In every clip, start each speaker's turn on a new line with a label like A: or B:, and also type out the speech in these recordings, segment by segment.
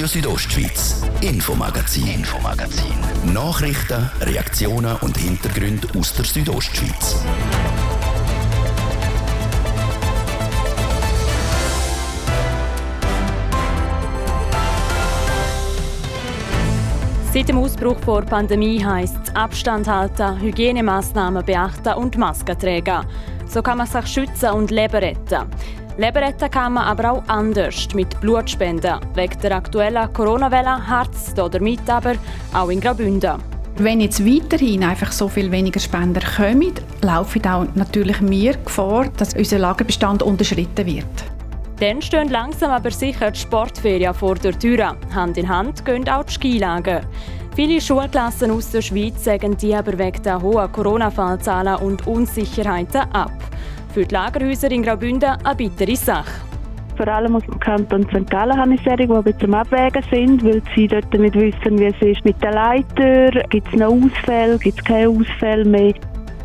A: Radio Südostschweiz, Infomagazin, Infomagazin. Nachrichten, Reaktionen und Hintergründe aus der Südostschweiz.
B: Seit dem Ausbruch der Pandemie heisst es Abstand halten, Hygienemaßnahmen beachten und Masken tragen. So kann man sich schützen und Leben retten. Leben retten kann man aber auch anders, mit Blutspenden. Wegen der aktuellen Corona-Welle Harz damit aber auch in Graubünden.
C: Wenn jetzt weiterhin einfach so viel weniger Spender kommen, laufen auch natürlich wir Gefahr, dass unser Lagerbestand unterschritten wird.
B: Dann stehen langsam aber sicher die Sportferien vor der Tür. Hand in Hand gehen auch die Skilager. Viele Schulklassen aus der Schweiz sagen die aber wegen der hohen Corona-Fallzahlen und Unsicherheiten ab. Für die Lagerhäuser in Graubünden eine bittere Sache.
D: Vor allem aus dem Kanton St. Gallen habe ich Serien, die zum Abwägen sind, weil sie dort nicht wissen, wie es ist mit der Leiter. Gibt es noch Ausfälle, gibt es keine Ausfälle mehr?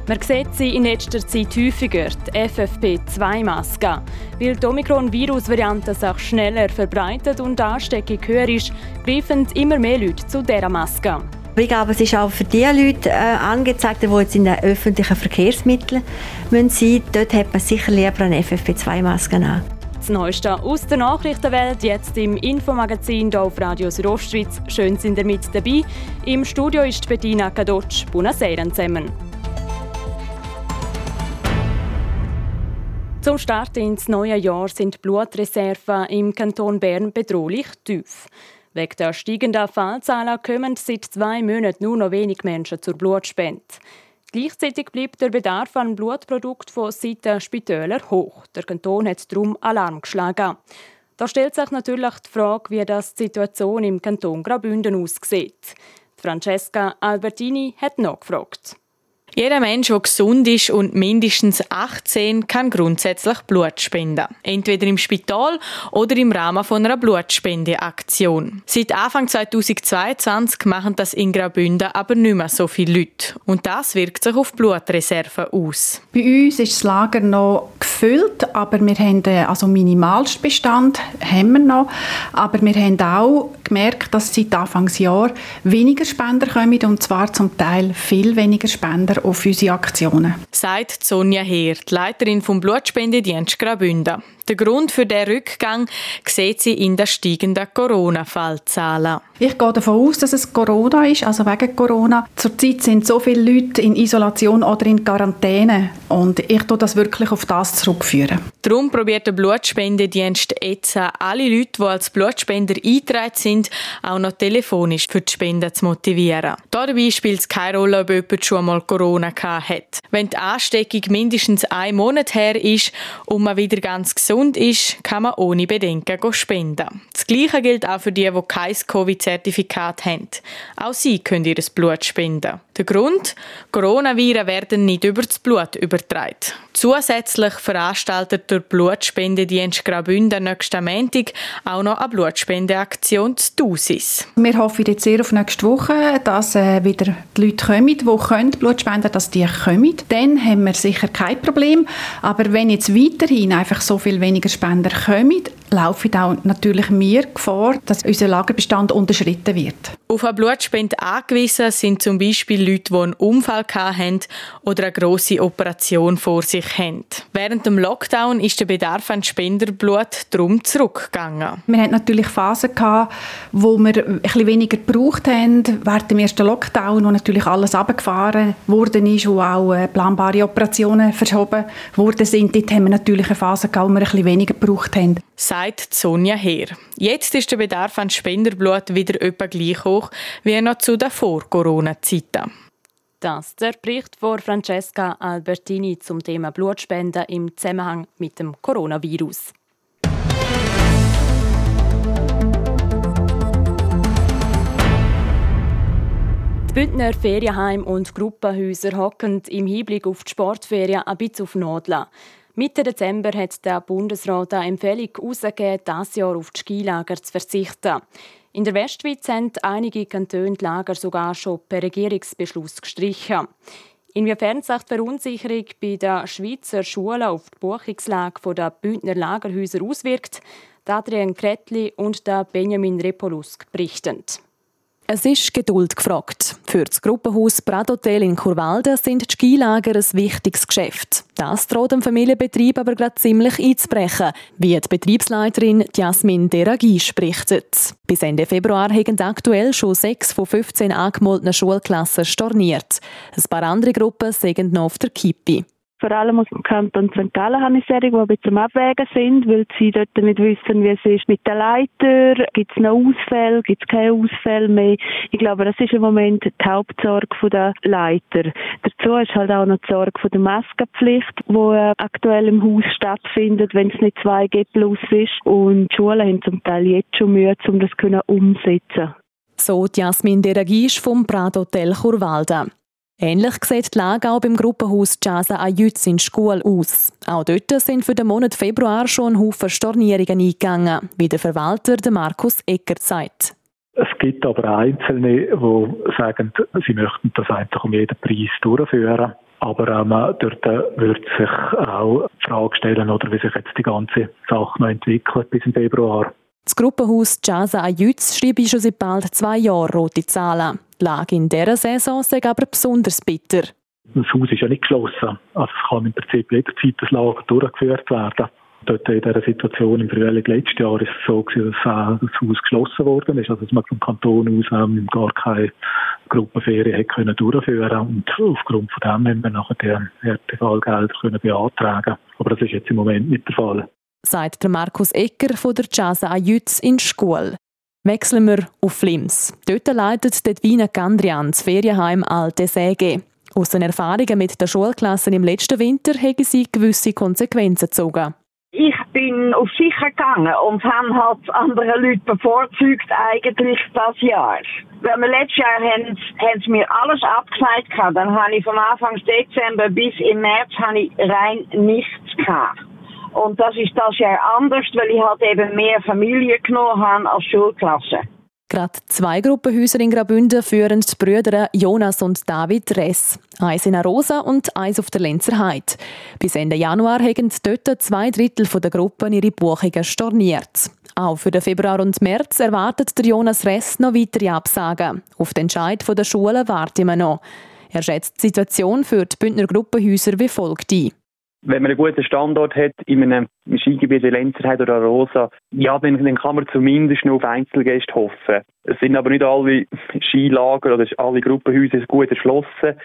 B: Man sieht sie in letzter Zeit häufiger, die FFP2-Maske. Weil die Omikron-Virus-Variante sich schneller verbreitet und die Ansteckung höher ist, greifen immer mehr Leute zu dieser Maske.
E: Ich glaube, es ist auch für die Leute äh, angezeigt, die jetzt in den öffentlichen Verkehrsmitteln sind müssen. Dort hat man sicher lieber eine FFP2-Maske an.
B: Das Neueste aus der Nachrichtenwelt jetzt im Infomagazin hier auf Radio Südostschweiz. Schön sind ihr mit dabei. Im Studio ist Bettina Kadotsch. Buonasera zusammen. Zum Start ins neue Jahr sind Blutreserven im Kanton Bern bedrohlich tief. Wegen der steigenden Fallzahlen kommen seit zwei Monaten nur noch wenig Menschen zur Blutspende. Gleichzeitig bleibt der Bedarf an Blutprodukten von Seiten Spitäler hoch. Der Kanton hat darum Alarm geschlagen. Da stellt sich natürlich die Frage, wie das die Situation im Kanton Graubünden aussieht. Francesca Albertini hat nachgefragt.
F: Jeder Mensch, der gesund ist und mindestens 18, kann grundsätzlich Blut spenden. Entweder im Spital oder im Rahmen von einer Blutspendeaktion. Seit Anfang 2022 machen das in Graubünden aber nicht mehr so viele Leute. Und das wirkt sich auf Blutreserven aus.
C: Bei uns ist das Lager noch gefüllt, aber wir haben äh, also Minimalstbestand haben wir noch. Aber wir haben auch gemerkt, dass seit Anfangsjahr weniger Spender kommen und zwar zum Teil viel weniger Spender auf unsere Aktionen.
F: Sagt Sonja Heer, die Leiterin vom Blutspendedienst Graubünden. Der Grund für den Rückgang sieht sie in den steigenden Corona-Fallzahlen.
C: Ich gehe davon aus, dass es Corona ist, also wegen Corona. Zurzeit sind so viele Leute in Isolation oder in Quarantäne und ich tue das wirklich auf das zurückführen.
F: Darum probiert der Blutspendedienst jetzt alle Leute, die als Blutspender eingetragen sind, auch noch telefonisch für die Spende zu motivieren. Dabei spielt es keine Rolle, ob jemand schon einmal Corona hat. Wenn die Ansteckung mindestens einen Monat her ist und man wieder ganz gesund gesund ist, kann man ohne Bedenken spenden. Das Gleiche gilt auch für die, die kein Covid-Zertifikat haben. Auch sie können ihr Blut spenden. Der Grund? Coronaviren werden nicht über das Blut übertragen. Zusätzlich veranstaltet der Blutspendedienst Graubünden nächsten Montag auch noch eine Blutspendeaktion zu Dusis.
C: Wir hoffen jetzt sehr auf nächste Woche, dass äh, wieder die Leute kommen, die können Blut spenden dass die kommen. Dann haben wir sicher kein Problem. Aber wenn jetzt weiterhin einfach so viel weniger Spender kommen, laufen auch natürlich wir Gefahr, dass unser Lagerbestand unterschritten wird.
F: Auf eine Blutspende angewiesen sind zum Beispiel Leute, die einen Unfall haben oder eine grosse Operation vor sich haben. Während dem Lockdown ist der Bedarf an Spenderblut darum zurückgegangen.
C: Wir hatten natürlich Phasen, gehabt, wo wir ein bisschen weniger gebraucht haben, während dem ersten Lockdown, wo natürlich alles abgefahren wurde ist, wo auch äh, planbare Operationen verschoben worden sind. Dort haben wir natürlich eine Phase gehabt, wo wir ein bisschen weniger gebraucht haben
F: sagt Sonja Heer. Jetzt ist der Bedarf an Spenderblut wieder etwa gleich hoch wie noch zu den Vor-Corona-Zeiten.
B: Das der Bericht von Francesca Albertini zum Thema Blutspenden im Zusammenhang mit dem Coronavirus. Die Bündner Ferienheim und Gruppenhäuser hocken im Hinblick auf die Sportferien ein bisschen auf Notla. Mitte Dezember hat der Bundesrat eine Empfehlung herausgegeben, dieses Jahr auf die Skilager zu verzichten. In der Westschweiz haben einige Kantone die Lager sogar schon per Regierungsbeschluss gestrichen. Inwiefern sich die Verunsicherung bei den Schweizer Schulen auf die Buchungslage der Bündner Lagerhäuser auswirkt, Adrian Kretli und Benjamin Repolusk berichten.
G: Es ist Geduld gefragt. Für das Gruppenhaus Pradhotel in Churwalden sind die Skilager ein wichtiges Geschäft. Das droht dem Familienbetrieb aber gerade ziemlich einzubrechen, wie die Betriebsleiterin Jasmin Deragi spricht. Bis Ende Februar haben aktuell schon sechs von 15 angemeldeten Schulklassen storniert. Ein paar andere Gruppen sind noch auf der Kippe.
D: Vor allem aus dem Kanton St. Gallen habe ich Serien, die ein bisschen am Abwägen sind, weil sie dort nicht wissen, wie es ist mit der Leiter. Gibt es noch Ausfälle? Gibt es keine Ausfälle mehr? Ich glaube, das ist im Moment die Hauptsorge der Leiter. Dazu ist halt auch noch die Sorge der Maskenpflicht, die äh, aktuell im Haus stattfindet, wenn es nicht 2G plus ist. Und die Schulen haben zum Teil jetzt schon Mühe, um das umzusetzen.
G: So Jasmin Deragisch vom Prado Hotel Churwalden. Ähnlich sieht die Lage auch beim Gruppenhaus Jasa Ajütz in Schkuhl aus. Auch dort sind für den Monat Februar schon Haufen Stornierungen eingegangen, wie der Verwalter Markus Eckert sagt.
H: Es gibt aber Einzelne, die sagen, sie möchten das einfach um jeden Preis durchführen. Aber ähm, dort äh, wird sich auch die Frage stellen, oder wie sich jetzt die ganze Sache noch entwickelt bis im Februar.
G: Das Gruppenhaus Jasa Ajütz schreibt schon seit bald zwei Jahren rote Zahlen. Die Lage in dieser Saison ist aber besonders bitter.
H: Das Haus ist ja nicht geschlossen. Also es kann im Prinzip jederzeit das Lager durchgeführt werden. Dort in dieser Situation im Frühling letztes Jahr ist es so dass äh, das Haus geschlossen worden ist, also dass man vom Kanton aus ähm, gar keine Gruppenferien durchführen und aufgrund von dem haben wir nachher die Härtefallgelder können beantragen. Aber das ist jetzt im Moment nicht der Fall.
G: Sagt der Markus Ecker von der Jasa Ajütz in Schkuhl. Wechseln wir auf Flims. Dort leitet Dedwina Gandrian das Ferienheim Alte Säge. Aus den Erfahrungen mit den Schulklassen im letzten Winter haben sie gewisse Konsequenzen gezogen.
I: Ich bin auf sicher gegangen und habe halt andere Leute bevorzugt eigentlich das Jahr. Weil wir letztes Jahr haben, haben sie mir alles abgesagt Dann habe ich vom Anfang Dezember bis im März ich rein nichts gehabt. Und das ist das Jahr anders, weil ich halt eben mehr Familie genommen habe als Schulklasse.
G: Gerade zwei Gruppenhäuser in Graubünden führen die Brüder Jonas und David Ress. Eins in Arosa und eins auf der Lenzer Heide. Bis Ende Januar haben dort zwei Drittel der Gruppen ihre Buchungen storniert. Auch für den Februar und März erwartet der Jonas Ress noch weitere Absagen. Auf den Entscheid der Schulen warten wir noch. Er schätzt die Situation für die Bündner Gruppenhäuser wie folgt ein
J: wenn man einen guten Standort hat in einem Skigebiet wie Lenzerheide oder Rosa, ja, dann, dann kann man zumindest noch auf Einzelgäste hoffen. Es sind aber nicht alle Skilager oder alle Gruppenhäuser gut erschlossen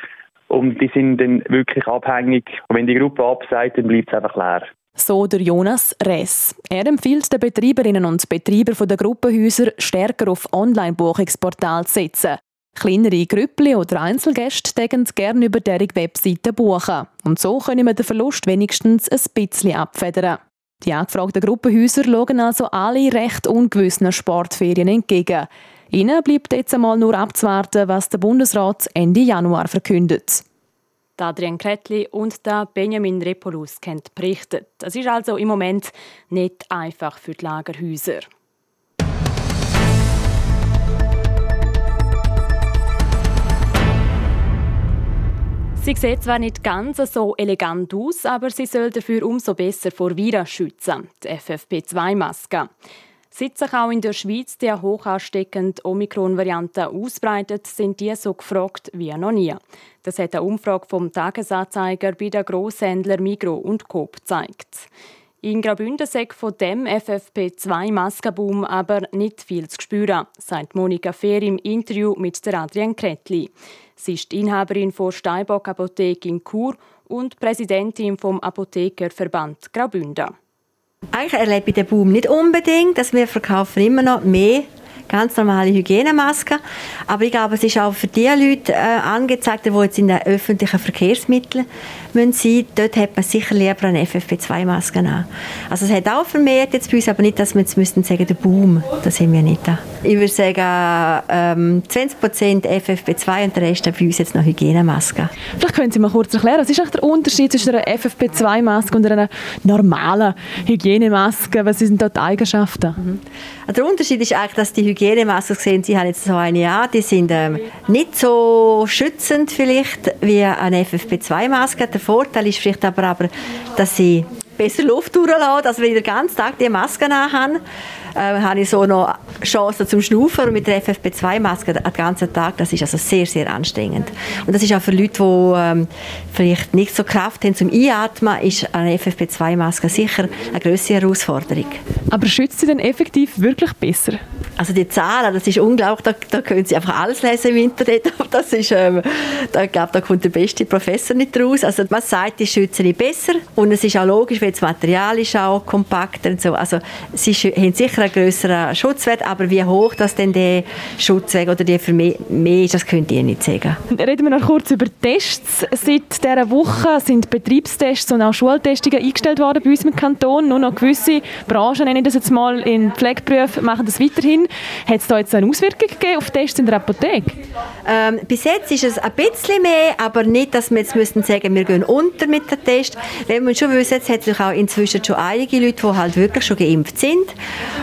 J: und die sind dann wirklich abhängig. Und wenn die Gruppe abseit, dann bleibt es einfach leer.
G: So der Jonas Ress. Er empfiehlt den Betreiberinnen und Betreibern der Gruppenhäuser, stärker auf Online-Buchungsportale zu setzen. Kleinere Grüppli oder Einzelgäste dürfen gerne über deren Webseite buchen. Und so können wir den Verlust wenigstens ein bisschen abfedern. Die angefragten Gruppenhäuser schauen also alle recht ungewissen Sportferien entgegen. Ihnen bleibt jetzt einmal nur abzuwarten, was der Bundesrat Ende Januar verkündet.
B: Adrian Kretli und der Benjamin Repolus kennt berichtet. Es ist also im Moment nicht einfach für die Lagerhäuser. Sie sieht zwar nicht ganz so elegant aus, aber sie soll dafür umso besser vor Viren schützen, die FFP2-Maske. Seit sich auch in der Schweiz die hoch ansteckende Omikron-Variante ausbreitet, sind die so gefragt wie noch nie. Das hat eine Umfrage vom Tagesanzeiger bei den Grosshändlern Migro und Coop gezeigt. In Graubünden sagt von dem FFP2-Maskenboom aber nicht viel zu spüren, sagt Monika Fehr im Interview mit der Adrian Kretli. Sie ist Inhaberin von Steinbock Apotheke in Chur und Präsidentin vom Apothekerverband Graubünden.
E: Eigentlich erlebe ich den Boom nicht unbedingt, dass wir verkaufen immer noch mehr ganz normale Hygienemasken. Aber ich glaube, es ist auch für die Leute äh, angezeigt, die jetzt in den öffentlichen Verkehrsmitteln müssen sein. Dort hat man sicher lieber eine FFP2-Maske an. Also es hat auch vermehrt jetzt bei uns, aber nicht, dass wir jetzt müssten sagen, der Boom, da sind wir nicht da. Ich würde sagen, ähm, 20% FFP2 und der Rest bei uns jetzt noch Hygienemasken.
G: Vielleicht können Sie mal kurz erklären, was ist der Unterschied zwischen einer FFP2-Maske und einer normalen Hygienemaske? Was sind dort die Eigenschaften? Mhm.
E: Der Unterschied ist eigentlich, dass die Hygienemasken sehen, Sie haben jetzt so eine an, die sind ähm, nicht so schützend vielleicht wie eine FFP2-Maske. Der Vorteil ist vielleicht aber, aber dass sie besser Luft durchlassen. Also wenn ich den ganzen Tag die Maske habe, äh, habe ich so noch Chancen zum Schnaufen und mit der FFP2-Maske den ganzen Tag, das ist also sehr, sehr anstrengend. Und das ist auch für Leute, die ähm, vielleicht nicht so Kraft haben zum Einatmen, ist eine FFP2-Maske sicher eine größere Herausforderung.
G: Aber schützt sie denn effektiv wirklich besser?
E: Also die Zahlen, das ist unglaublich, da, da können Sie einfach alles lesen im Internet, das ist, ähm, da, ich glaube, da kommt der beste Professor nicht raus. Also man sagt, die schützen nicht besser und es ist auch logisch, weil das Material ist auch kompakter und so. Also sie haben sicher einen größeren Schutzwert, aber wie hoch das denn der Schutzwert oder die für mehr, mehr ist, das könnt ihr nicht sagen.
G: Reden wir noch kurz über Tests. Seit dieser Woche sind Betriebstests und auch Schultestungen eingestellt worden bei uns im Kanton. Nur noch gewisse Branchen, nenne ich das jetzt mal, in Pflegeberufen, machen das weiterhin. Hat es da jetzt eine Auswirkung gegeben auf Tests in der Apotheke?
E: Ähm, bis jetzt ist es ein bisschen mehr, aber nicht, dass wir jetzt müssen sagen, wir gehen unter mit dem Test. Wenn man schon wissen, jetzt hat es auch inzwischen schon einige Leute, die halt wirklich schon geimpft sind.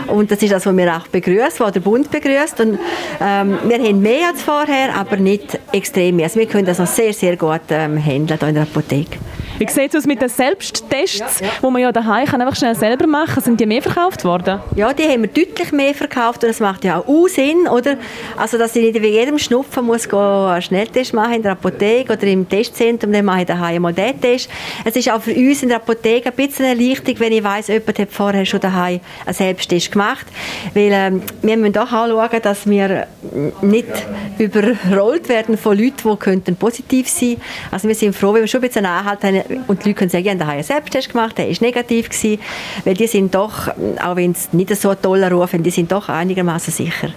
E: Und das ist das, was wir auch begrüßen, was der Bund begrüßt. Und ähm, wir haben mehr als vorher, aber nicht extrem mehr. Also wir können das noch sehr, sehr gut ähm, handeln hier in der Apotheke.
G: Wie sieht es aus mit den Selbsttests, ja, ja. wo man ja daheim kann einfach schnell selber machen kann? Sind die mehr verkauft worden?
E: Ja, die haben wir deutlich mehr verkauft und das macht ja auch Sinn, oder? Also, dass ich nicht wie jedem Schnupfen muss einen Schnelltest machen in der Apotheke oder im Testzentrum, dann mache ich daheim mal den Test. Es ist auch für uns in der Apotheke ein bisschen eine Erleichterung, wenn ich weiss, jemand hat vorher schon daheim einen Selbsttest gemacht, weil ähm, wir müssen auch schauen, dass wir nicht überrollt werden von Leuten, die könnten positiv sein könnten. Also wir sind froh, wenn wir schon ein bisschen Anhalt haben, und die Leute können sagen, ja, da einen Selbsttest gemacht, der ist negativ gewesen, weil die sind doch, auch wenn es nicht so ein toller Ruf haben, die sind doch einigermaßen sicher.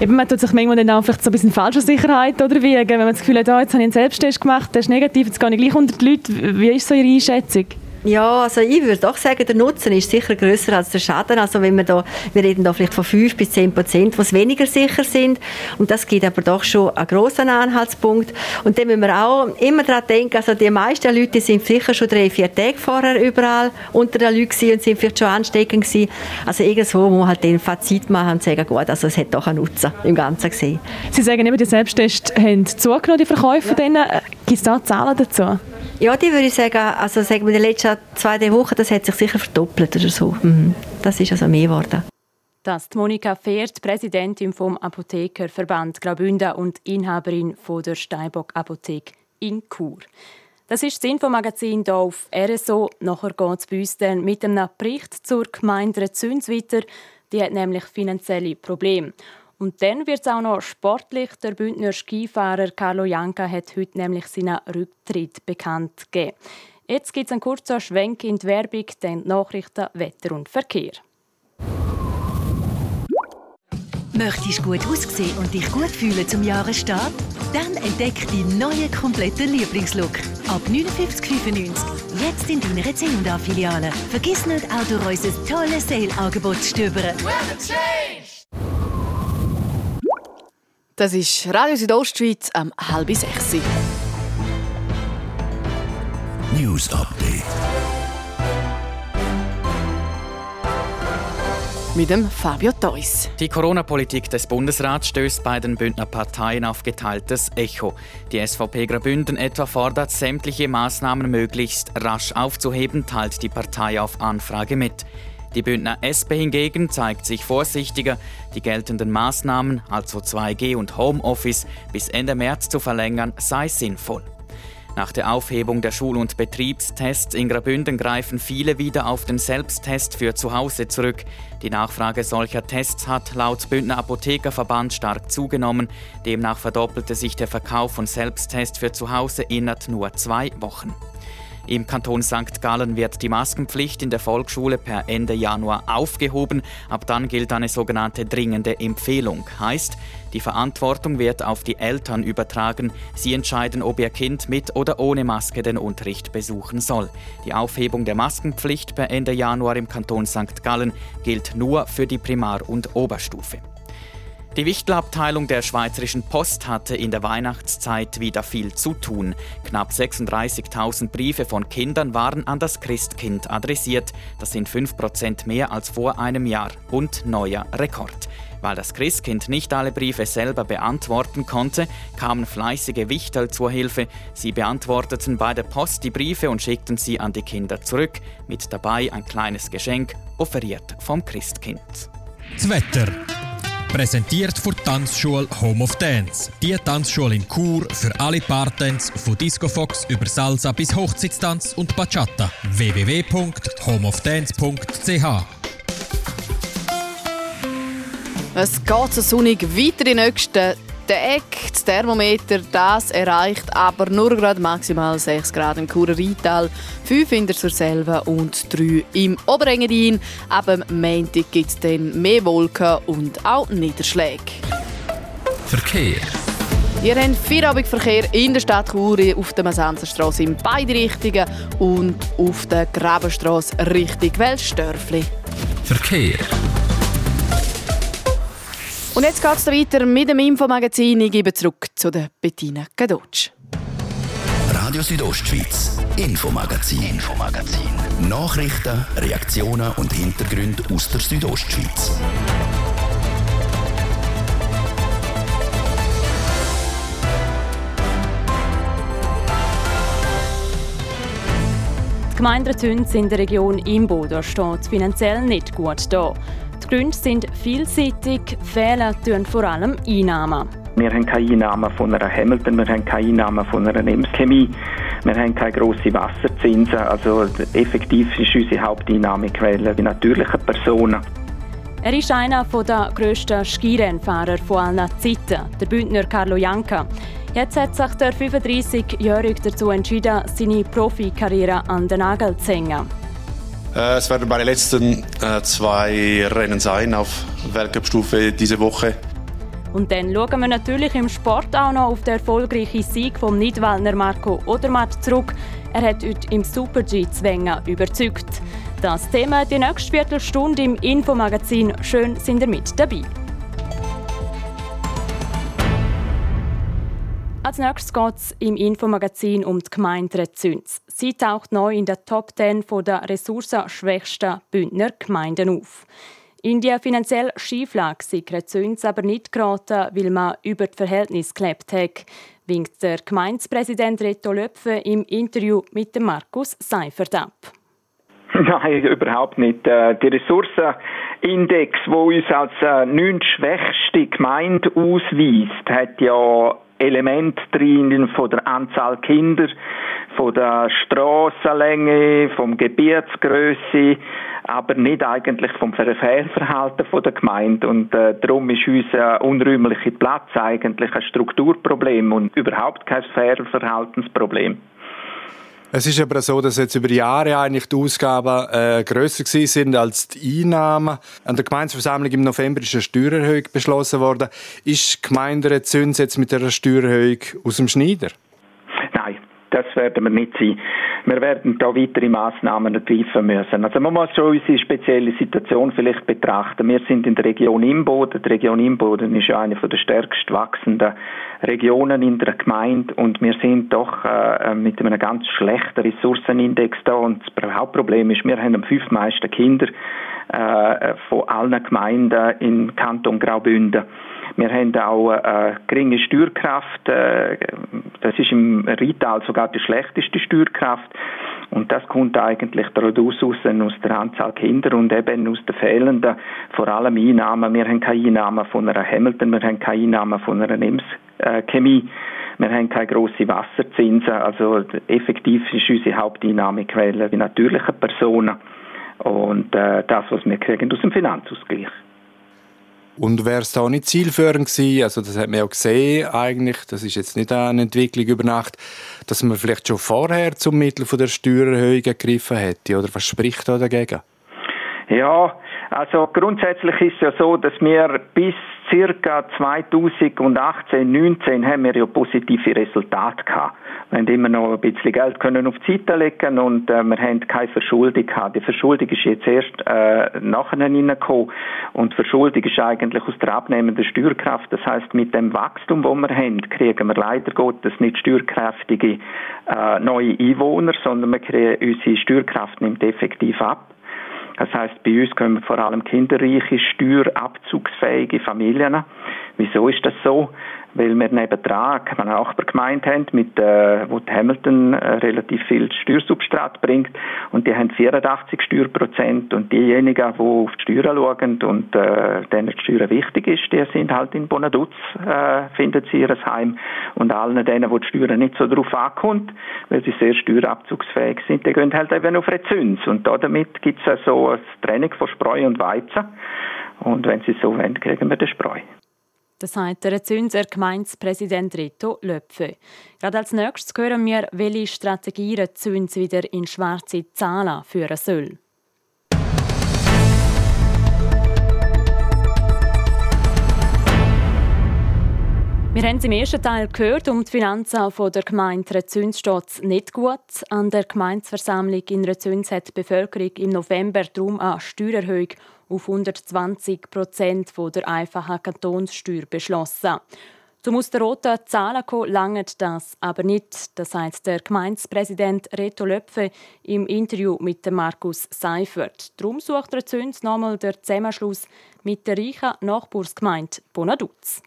G: Eben, man tut sich manchmal dann auch vielleicht so ein bisschen falsche Sicherheit oder wie, wenn man das Gefühl hat, oh, jetzt habe ich einen Selbsttest gemacht, der ist negativ, jetzt gehe ich gleich unter die Leute. Wie ist so Ihre Einschätzung?
E: Ja, also ich würde doch sagen, der Nutzen ist sicher größer als der Schaden. Also wenn wir da, wir reden da vielleicht von 5 bis 10 Prozent, was weniger sicher sind. Und das gibt aber doch schon einen grossen Anhaltspunkt. Und dann müssen wir auch immer daran denken, also die meisten Leute sind sicher schon drei, vier Tage vorher überall unter den Leuten und sind vielleicht schon ansteckend gewesen. Also irgendwo muss man halt den Fazit machen und sagen, gut, also es hat doch einen Nutzen im Ganzen gesehen.
G: Sie sagen eben, die Selbsttests haben zugenommen, die Verkäufe von denen. Gibt es da Zahlen dazu?
E: Ja, die würde ich sagen, also sagen wir in den letzten zwei, drei Wochen, das hat sich sicher verdoppelt oder so. Mhm. Das ist also mehr geworden.
B: Das ist Monika Fehrt, Präsidentin vom Apothekerverband Graubünden und Inhaberin von der Steinbock Apotheke in Chur. Das ist das Infomagazin hier auf RSO. Nachher geht es bei uns dann mit einem Bericht zur Gemeinde Züns weiter. Die hat nämlich finanzielle Probleme. Und dann wird es auch noch sportlich. Der Bündner Skifahrer Carlo Janka hat heute nämlich seinen Rücktritt bekannt gegeben. Jetzt gibt es einen kurzen Schwenk in die Werbung, dann Nachrichten, Wetter und Verkehr.
K: Möchtest du gut aussehen und dich gut fühlen zum Jahresstart? Dann entdeck deinen neuen kompletten Lieblingslook. Ab 59,95. Jetzt in deiner C&A-Filiale. Vergiss nicht auch durch unser tolles Sale-Angebot zu stöbern.
G: Das ist Radio Südostschweiz am halb sechs.
A: News Update.
G: Mit dem Fabio Theus.
L: Die Corona-Politik des Bundesrats stößt bei den Bündner Parteien auf geteiltes Echo. Die SVP Graubünden etwa fordert, sämtliche Maßnahmen möglichst rasch aufzuheben, teilt die Partei auf Anfrage mit. Die Bündner SP hingegen zeigt sich vorsichtiger, die geltenden Maßnahmen, also 2G und Homeoffice, bis Ende März zu verlängern, sei sinnvoll. Nach der Aufhebung der Schul- und Betriebstests in Graubünden greifen viele wieder auf den Selbsttest für zu Hause zurück. Die Nachfrage solcher Tests hat laut Bündner Apothekerverband stark zugenommen. Demnach verdoppelte sich der Verkauf von Selbsttests für zu Hause innerhalb nur zwei Wochen. Im Kanton St. Gallen wird die Maskenpflicht in der Volksschule per Ende Januar aufgehoben. Ab dann gilt eine sogenannte dringende Empfehlung. Heißt, die Verantwortung wird auf die Eltern übertragen. Sie entscheiden, ob ihr Kind mit oder ohne Maske den Unterricht besuchen soll. Die Aufhebung der Maskenpflicht per Ende Januar im Kanton St. Gallen gilt nur für die Primar- und Oberstufe. Die Wichtelabteilung der Schweizerischen Post hatte in der Weihnachtszeit wieder viel zu tun. Knapp 36.000 Briefe von Kindern waren an das Christkind adressiert. Das sind 5% mehr als vor einem Jahr und neuer Rekord. Weil das Christkind nicht alle Briefe selber beantworten konnte, kamen fleißige Wichtel zur Hilfe. Sie beantworteten bei der Post die Briefe und schickten sie an die Kinder zurück, mit dabei ein kleines Geschenk, offeriert vom Christkind.
M: Das Wetter. Präsentiert von Tanzschule Home of Dance. Die Tanzschule in Chur für alle Partens von Disco Fox über Salsa bis Hochzeitstanz und Bachata. www.homeofdance.ch
N: Es geht so sonnig weiter in nächsten der Eck, das Thermometer, das erreicht aber nur gerade maximal 6 Grad im Churer Rheintal, 5 in der Surselva und 3 im Oberengadin. Ab dem Montag gibt es dann mehr Wolken und auch Niederschläge.
A: Verkehr.
N: Wir haben Feierabendverkehr in der Stadt Chur auf der Masanzerstraße in beide Richtungen und auf der Grabenstraße Richtung Welsdörfli.
A: Verkehr.
N: Und jetzt geht es weiter mit dem Infomagazin. Ich gebe zurück zu der Bettina Gadotsch.
A: Radio Südostschweiz, Infomagazin, Infomagazin. Nachrichten, Reaktionen und Hintergründe aus der Südostschweiz.
B: Die Gemeinde Züns in der Region Imboden steht finanziell nicht gut da. Die Gründe sind vielseitig, fehlen tun vor allem Einnahmen.
O: Wir haben keine Einnahmen von einer Hamilton, wir haben keine Einnahmen von einer Nems-Chemie, wir haben keine grossen Wasserzinsen. Also effektiv ist unsere Haupteinnahmequelle die natürlichen Personen.
B: Er ist einer der grössten Skirennfahrer von allen Zeiten, der Bündner Carlo Janka. Jetzt hat sich der 35-Jährige dazu entschieden, seine Profikarriere an den Nagel zu hängen.
P: Äh, es werden meine letzten äh, zwei Rennen sein auf Weltcup-Stufe diese Woche.
B: Und dann schauen wir natürlich im Sport auch noch auf den erfolgreichen Sieg vom Nidwalner Marco Odermatt zurück. Er hat heute im Super-G Zwängen überzeugt. Das Thema die nächste Viertelstunde im Infomagazin. Schön sind ihr mit dabei. Als nächstes geht es im Infomagazin um die Gemeinde Züns. Sie taucht neu in der Top 10 der ressourcenschwächsten Bündner Gemeinden auf. In die finanzielle Schieflage sind Züns aber nicht geraten, weil man über das Verhältnis gelebt hat, winkt der Gemeindepräsident Reto Löpfe im Interview mit Markus Seifert ab.
O: Nein, überhaupt nicht. Äh, der Ressourcenindex, wo uns als äh, neunschwächste Gemeinde ausweist, hat ja Element drin von der Anzahl Kinder, von der Strassenlänge, vom Gebietsgröße, aber nicht eigentlich vom Verkehrverhalten der Gemeinde. Und äh, darum ist unser unräumlicher Platz eigentlich ein Strukturproblem und überhaupt kein Verkehrsverhaltensproblem.
Q: Es ist aber so, dass jetzt über Jahre eigentlich die Ausgaben äh, grösser sind als die Einnahmen. An der Gemeindeversammlung im November ist eine Steuererhöhung beschlossen worden. Ist die Gemeinde Züns jetzt mit der Steuererhöhung aus dem Schneider?
O: Nein, das werden wir nicht sein. Wir werden da weitere Massnahmen ergreifen müssen. Also man muss schon unsere spezielle Situation vielleicht betrachten. Wir sind in der Region Imboden. Die Region Imboden ist ja eine der stärkst wachsenden Regionen in der Gemeinde und wir sind doch äh, mit einem ganz schlechten Ressourcenindex da und das Hauptproblem ist, wir haben am fünf meisten Kinder äh, von allen Gemeinden im Kanton Graubünden. Wir haben auch eine geringe Steuerkraft. Äh, das ist im Rital sogar die schlechteste Steuerkraft. Und das kommt eigentlich daraus aus der Anzahl Kinder und eben aus den fehlenden, vor allem Einnahmen. Wir haben keine Einnahmen von einer Hamilton, wir haben keine Einnahmen von einer Nems äh. Wir haben keine grossen Wasserzinsen. Also effektiv ist unsere Haupteinnahmequelle die natürlichen Personen und äh, das, was wir kriegen aus dem Finanzausgleich.
Q: Und wäre es da nicht zielführend gewesen, also das hat man ja gesehen eigentlich, das ist jetzt nicht eine Entwicklung über Nacht, dass man vielleicht schon vorher zum Mittel von der Steuererhöhung gegriffen hätte, oder? Was spricht da dagegen?
O: Ja, Also grundsätzlich ist es ja so, dass wir bis circa 2018, 19 haben wir ja positive Resultate gehabt. Wir haben immer noch ein bisschen Geld können auf die Seite legen und äh, wir haben keine Verschuldung gehabt. Die Verschuldung ist jetzt erst äh, nachher hineingekommen und Verschuldung ist eigentlich aus der abnehmenden Steuerkraft. Das heißt, mit dem Wachstum, das wir haben, kriegen wir leider Gottes nicht steuerkräftige äh, neue Einwohner, sondern wir kriegen, unsere Steuerkraft nimmt effektiv ab. Das heißt, bei uns kommen vor allem kinderreiche, steuerabzugsfähige Familien. Wieso ist das so? Weil wir nebendran eine Nachbargemeinde haben, mit, äh, wo die Hamilton äh, relativ viel Steuersubstrat bringt und die haben 84 Steuerprozent und diejenigen, die auf die Steuern schauen und äh, denen die Steuern wichtig ist, die sind halt in Bonaduz, äh, finden sie ihr Heim. Und allen denen, wo die Steuern nicht so drauf ankommt, weil sie sehr steuerabzugsfähig sind, die gehen halt eben auf Rezins. Und damit gibt es so eine Trennung von Spreu und Weizen. Und wenn sie so wollen, kriegen wir den Spreu.
B: Das sagt der Zünser Gemeindepräsident Reto Löpfe. Gerade als nächstes hören wir, welche Strategie der wieder in schwarze Zahlen führen soll. Wir haben es im ersten Teil gehört, um die Finanzen der Gemeinde Rezüns steht es nicht gut. An der Gemeindeversammlung in Rezüns hat die Bevölkerung im November darum eine Steuererhöhung auf 120 Prozent der einfachen Kantonssteuer beschlossen. Zum aus der roten Zahlen kommen, langt das aber nicht. Das sagt der Gemeindepräsident Reto Löpfe im Interview mit Markus Seifert. Darum sucht er Züns nochmal den Zusammenschluss mit der reichen Nachbarsgemeinde Bonaduz.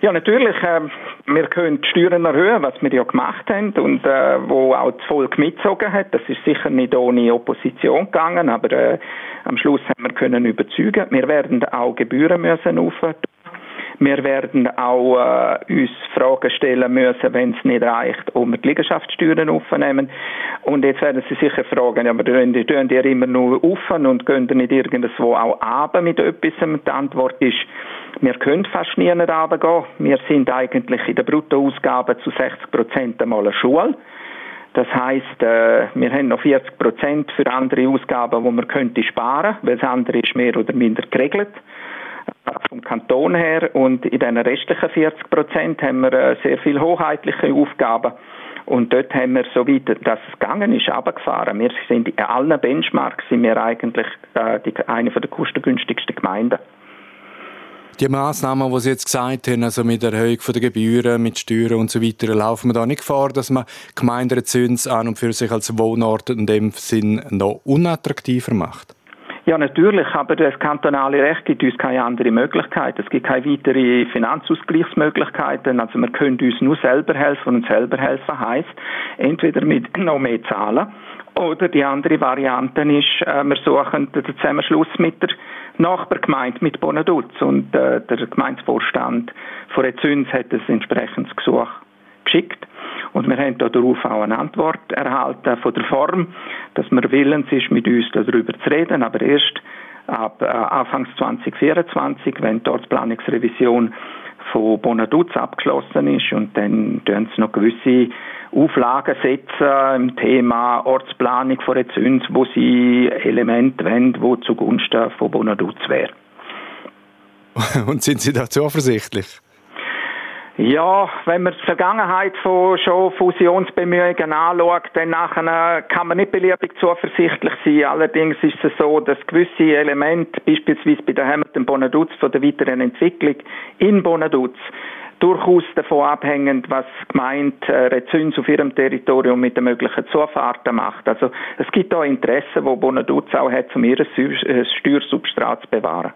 O: Ja, natürlich. Äh, wir können die Steuern erhöhen, was wir ja gemacht haben und äh, wo auch das Volk mitgezogen hat. Das ist sicher nicht ohne Opposition gegangen, aber äh, am Schluss haben wir können überzeugen. Wir werden auch Gebühren müssen aufhören. Wir werden auch äh, uns Fragen stellen müssen, wenn es nicht reicht, wir die Liegenschaftssteuern aufnehmen. Und jetzt werden Sie sicher fragen, aber tun die immer nur auf und gehen nicht irgendwo auch ab mit etwas? Die Antwort ist, wir können fast nie runtergehen. Wir sind eigentlich in der Bruttoausgabe zu 60 Prozent einmal eine Schule. Das heißt, äh, wir haben noch 40 Prozent für andere Ausgaben, wo man könnte sparen, weil das andere ist mehr oder minder geregelt vom Kanton her und in den restlichen 40 Prozent haben wir äh, sehr viel hoheitliche Aufgaben. Und dort haben wir, soweit das gegangen ist, abgefahren. Wir sind in allen Benchmarks sind wir eigentlich äh, eine der kostengünstigsten Gemeinden.
Q: Die Massnahmen, die Sie jetzt gesagt haben, also mit der Erhöhung der Gebühren, mit Steuern und so weiter, laufen wir da nicht Gefahr, dass man Gemeinden Züns an und für sich als Wohnort in dem Sinn noch unattraktiver macht?
O: Ja, natürlich, aber das kantonale Recht gibt uns keine andere Möglichkeit. Es gibt keine weitere Finanzausgleichsmöglichkeiten. Also wir können uns nur selber helfen und selber helfen heißt entweder mit noch mehr Zahlen oder die andere Variante ist, äh, wir suchen den Zusammenschluss mit der Nachbargemeinde, mit Bonaduz. Und äh, der Gemeindevorstand von Rezüns hat ein entsprechendes Gesuch geschickt. Und wir haben darauf auch eine Antwort erhalten von der Form, dass man willens ist, mit uns darüber zu reden, aber erst ab äh, Anfang 2024, wenn die Ortsplanungsrevision von Bonaduz abgeschlossen ist und dann tun sie noch gewisse Auflagen setzen im Thema Ortsplanung von Rezüns, wo sie Elemente wollen, die zugunsten von Bonaduz wären.
Q: Und sind Sie da zuversichtlich?
O: Ja, wenn man die Vergangenheit von schon Fusionsbemühungen anschaut, dann nachher kann man nicht beliebig zuversichtlich sein. Allerdings ist es so, dass gewisse Elemente, beispielsweise bei der Hamilton Bonaduz von der weiteren Entwicklung in Bonaduz, durchaus davon abhängen, was gemeint äh, Rezüns auf ihrem Territorium mit den möglichen Zufahrten macht. Also es gibt da Interessen, wo Bonaduz auch hat, um ihr äh, Steuersubstrat zu bewahren.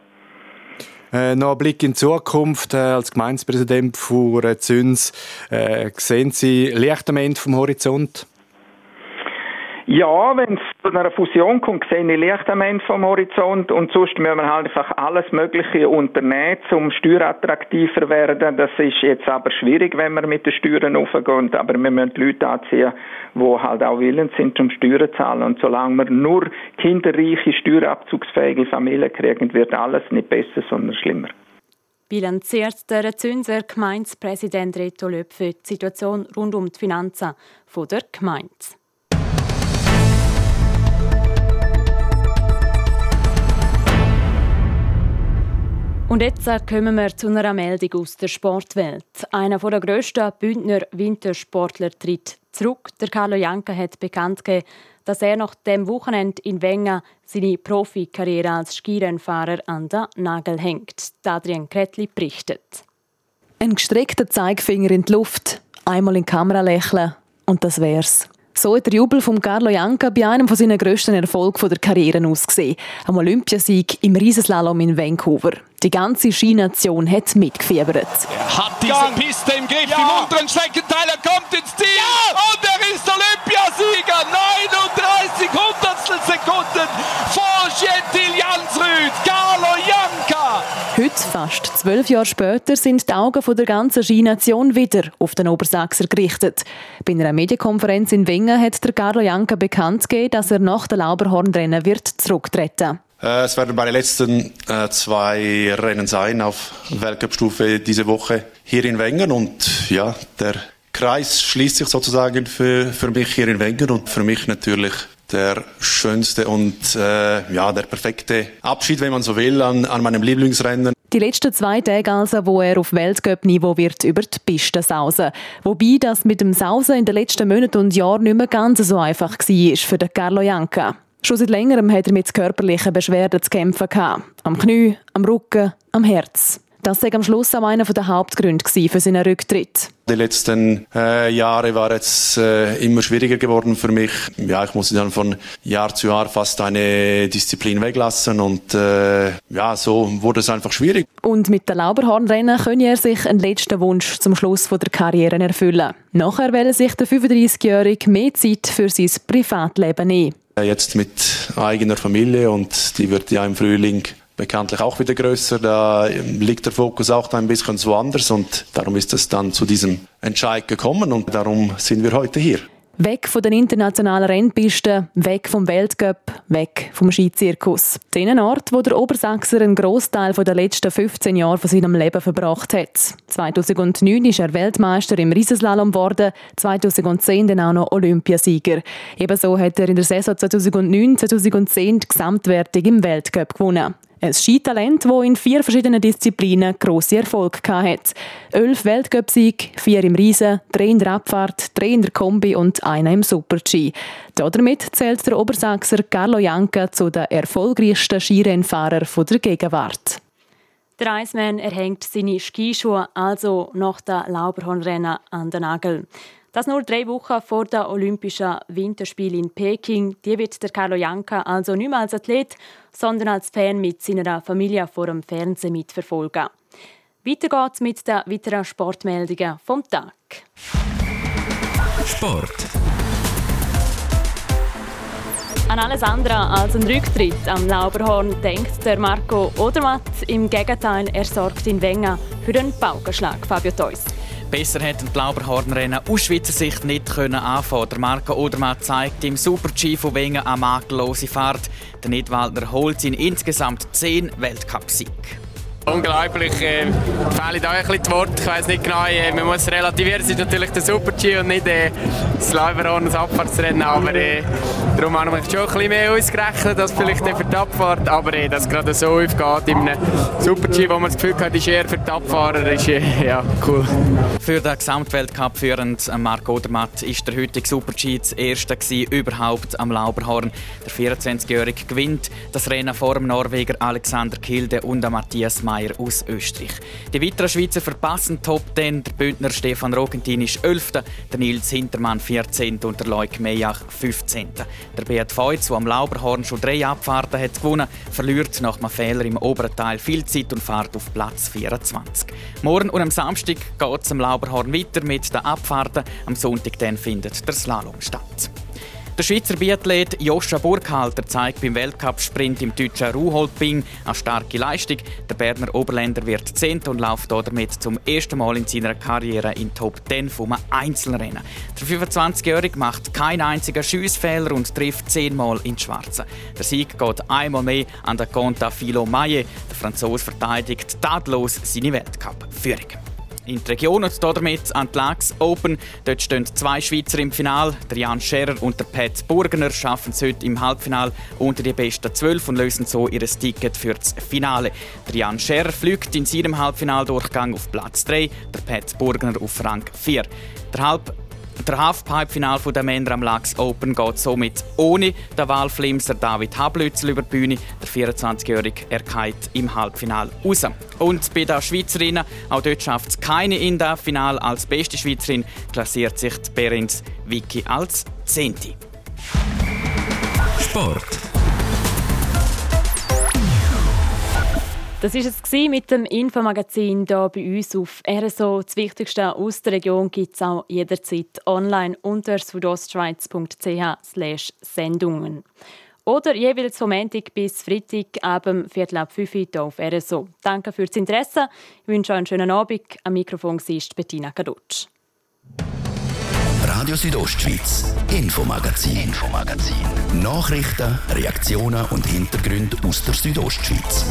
Q: Äh, noch ein Blick in die Zukunft. Äh, als Gemeindepräsident von Züns, äh, sehen Sie Licht am Ende vom Horizont?
O: Ja, wenn es zu einer Fusion kommt, sehe ich Licht am Ende vom Horizont und sonst müssen wir halt einfach alles Mögliche unternehmen, um steuerattraktiver werden. Das ist jetzt aber schwierig, wenn wir mit den Steuern aufgehen, aber wir müssen die Leute anziehen, die halt auch willens sind, um Steuern zu zahlen. Und solange wir nur kinderreiche, steuerabzugsfähige Familien kriegen, wird alles nicht besser, sondern schlimmer.
B: Bilanziert der Zünser Gemeindepräsident Reto Löpfe die Situation rund um die Finanzen der Gemeinde. Und jetzt kommen wir zu einer Meldung aus der Sportwelt. Einer der grössten Bündner Wintersportler tritt zurück. Der Carlo Janka hat bekannt gegeben, dass er nach dem Wochenende in Wengen seine Profikarriere als Skirennfahrer an den Nagel hängt. Adrian Kretli berichtet.
G: Ein gestreckter Zeigefinger in die Luft, einmal in die Kamera lächeln und das wär's. So hat der Jubel von Carlo Janka bei einem seiner grössten Erfolge der Karriere ausgesehen. Am Olympiasieg im Riesenslalom in Vancouver. Die ganze Skination hat mitgefiebert.
R: Er hat diese. Piste im Griff, ja. im unteren Streckenteil, er kommt ins Ziel ja. und er
G: Heute, fast zwölf Jahre später, sind die Augen der ganzen Skination wieder auf den Obersachser gerichtet. Bei einer Medienkonferenz in Wengen hat der Carlo Janka bekannt gegeben, dass er nach der Lauberhornrennen wird zurücktreten
P: äh, es werden meine letzten äh, zwei Rennen sein auf Weltcup-Stufe diese Woche hier in Wengen und ja, der Kreis schließt sich sozusagen für, für mich hier in Wengen und für mich natürlich der schönste und äh, ja, der perfekte Abschied, wenn man so will, an, an meinem Lieblingsrennen.
G: Die letzten zwei Tage also, wo er auf Weltcup-Niveau wird über die Piste sausen. Wobei das mit dem Sausen in den letzten Monaten und Jahren nicht mehr ganz so einfach war für den Carlo Janka. Schon seit längerem hat er mit körperlichen Beschwerden zu kämpfen gehabt. Am Knie, am Rücken, am Herz. Das war am Schluss auch einer der Hauptgründe für seinen Rücktritt.
P: Die letzten äh, Jahre waren jetzt äh, immer schwieriger geworden für mich. Ja, ich musste dann von Jahr zu Jahr fast eine Disziplin weglassen und äh, ja, so wurde es einfach schwierig.
G: Und mit den Lauberhornrennen könne er sich einen letzten Wunsch zum Schluss der Karriere erfüllen. Nachher will sich der 35-Jährige mehr Zeit für sein Privatleben nehmen.
P: Jetzt mit eigener Familie und die wird ja im Frühling bekanntlich auch wieder größer. Da liegt der Fokus auch ein bisschen woanders und darum ist es dann zu diesem Entscheid gekommen und darum sind wir heute hier.
G: Weg von den internationalen Rennpisten, weg vom Weltcup, weg vom Skizirkus. Den Ort, wo der Obersachser einen Großteil der letzten 15 Jahre von seinem Leben verbracht hat. 2009 ist er Weltmeister im Riesenslalom geworden, 2010 dann auch noch Olympiasieger. Ebenso hat er in der Saison 2009-2010 die Gesamtwertung im Weltcup gewonnen. Ein Skitalent, das in vier verschiedenen Disziplinen grosse Erfolg hatte. Elf Weltcupsiege, vier im Riesen, drei in der Abfahrt, drei in der Kombi und einer im Super-G. Damit zählt der Obersachser Carlo Janka zu den erfolgreichsten Skirennfahrern der Gegenwart.
B: Der Iceman erhängt seine Skischuhe also nach der Lauberhornrennen an den Nagel. Das nur drei Wochen vor den Olympischen Winterspielen in Peking. Die wird der Carlo Janka also nicht mehr als Athlet, sondern als Fan mit seiner Familie vor dem Fernsehen mitverfolgen. Weiter geht's mit den weiteren Sportmeldungen vom Tag.
A: Sport.
B: An alles andere als ein Rücktritt am Lauberhorn denkt der Marco Odermatt. Im Gegenteil, er sorgt in Wengen für einen Paukenschlag, Fabio Theus.
L: Besser hätten die Lauberhornrennen aus Schweizer Sicht nicht können anfangen. Der Marco Odermatt zeigt im Super-G von Wengen eine makellose Fahrt. Der Nidwaldner holt ihn insgesamt 10 Weltcupsieg.
S: Unglaublich, äh, fehlen da ein bisschen die Worte. Ich weiß nicht genau, äh, man muss relativieren, es ist natürlich der Super-G und nicht äh, das Leiberon, das Abfahrtsrennen, aber äh, darum haben wir schon ein bisschen mehr ausgerechnet als vielleicht für die Abfahrt, aber äh, dass es gerade so aufgeht in einem Super-G, wo man das Gefühl hat, ist eher für die Abfahrer, ist äh, ja, cool.
L: Für den Gesamtweltcup führend äh, Marc Odermatt ist der heutige Super-G das erste gewesen, überhaupt am Lauberhorn. Der 24-Jährige gewinnt das Rennen vor dem Norweger Alexander Kilde und Matthias May Meier aus Österreich. Die weiteren Schweizer verpassen Top 10. Der Bündner Stefan Rogentin ist 11., der Nils Hintermann 14. und der Leuk Mejach 15. Der Beat Feutz, der am Lauberhorn schon drei Abfahrten hat gewonnen, verliert nach einem Fehler im oberen Teil viel Zeit und fährt auf Platz 24. Morgen und am Samstag geht es am Lauberhorn weiter mit den Abfahrten. Am Sonntag dann findet der Slalom statt. Der Schweizer Biathlet Joscha Burkhalter zeigt beim Weltcup-Sprint im deutschen Ruholping eine starke Leistung. Der Berner Oberländer wird Zehnter und läuft damit zum ersten Mal in seiner Karriere in Top 10 vom Einzelrennen. Der 25-Jährige macht keinen einzigen Schussfehler und trifft zehnmal ins Schwarze. Der Sieg geht einmal mehr an den Conta Philo Maye. Der Franzose verteidigt tatlos seine Weltcup-Führung. In die Region und damit an die Lags Open. Dort stehen zwei Schweizer im Finale. Jan Scherer und der Pat Burgener schaffen es heute im Halbfinale unter die besten zwölf und lösen so ihr Ticket für das Finale. Jan Scherer fliegt in seinem Halbfinaldurchgang auf Platz 3, der Pat Burgener auf Rang 4. Der Halb der Halfpipe-Final der Männer am Lachs Open geht somit ohne den Wahlflimser David Hablützel über die Bühne. Der 24-Jährige erkeilt im Halbfinale raus. Und bei den Schweizerinnen, auch dort schafft es keine in das Finale. Als beste Schweizerin klassiert sich die Berins Vicky als Zehnte.
A: Sport.
B: Das war es mit dem Infomagazin hier bei uns auf RSO. Das Wichtigste aus der Region gibt es auch jederzeit online unter südostschweiz.ch sendungen Oder jeweils vom Montag bis Freitag ab Viertel ab 5 Uhr auf RSO. Danke fürs Interesse. Ich wünsche euch einen schönen Abend. Am Mikrofon ist Bettina Kadutsch.
A: Radio Südostschweiz, Infomagazin, Infomagazin. Nachrichten, Reaktionen und Hintergründe aus der Südostschweiz.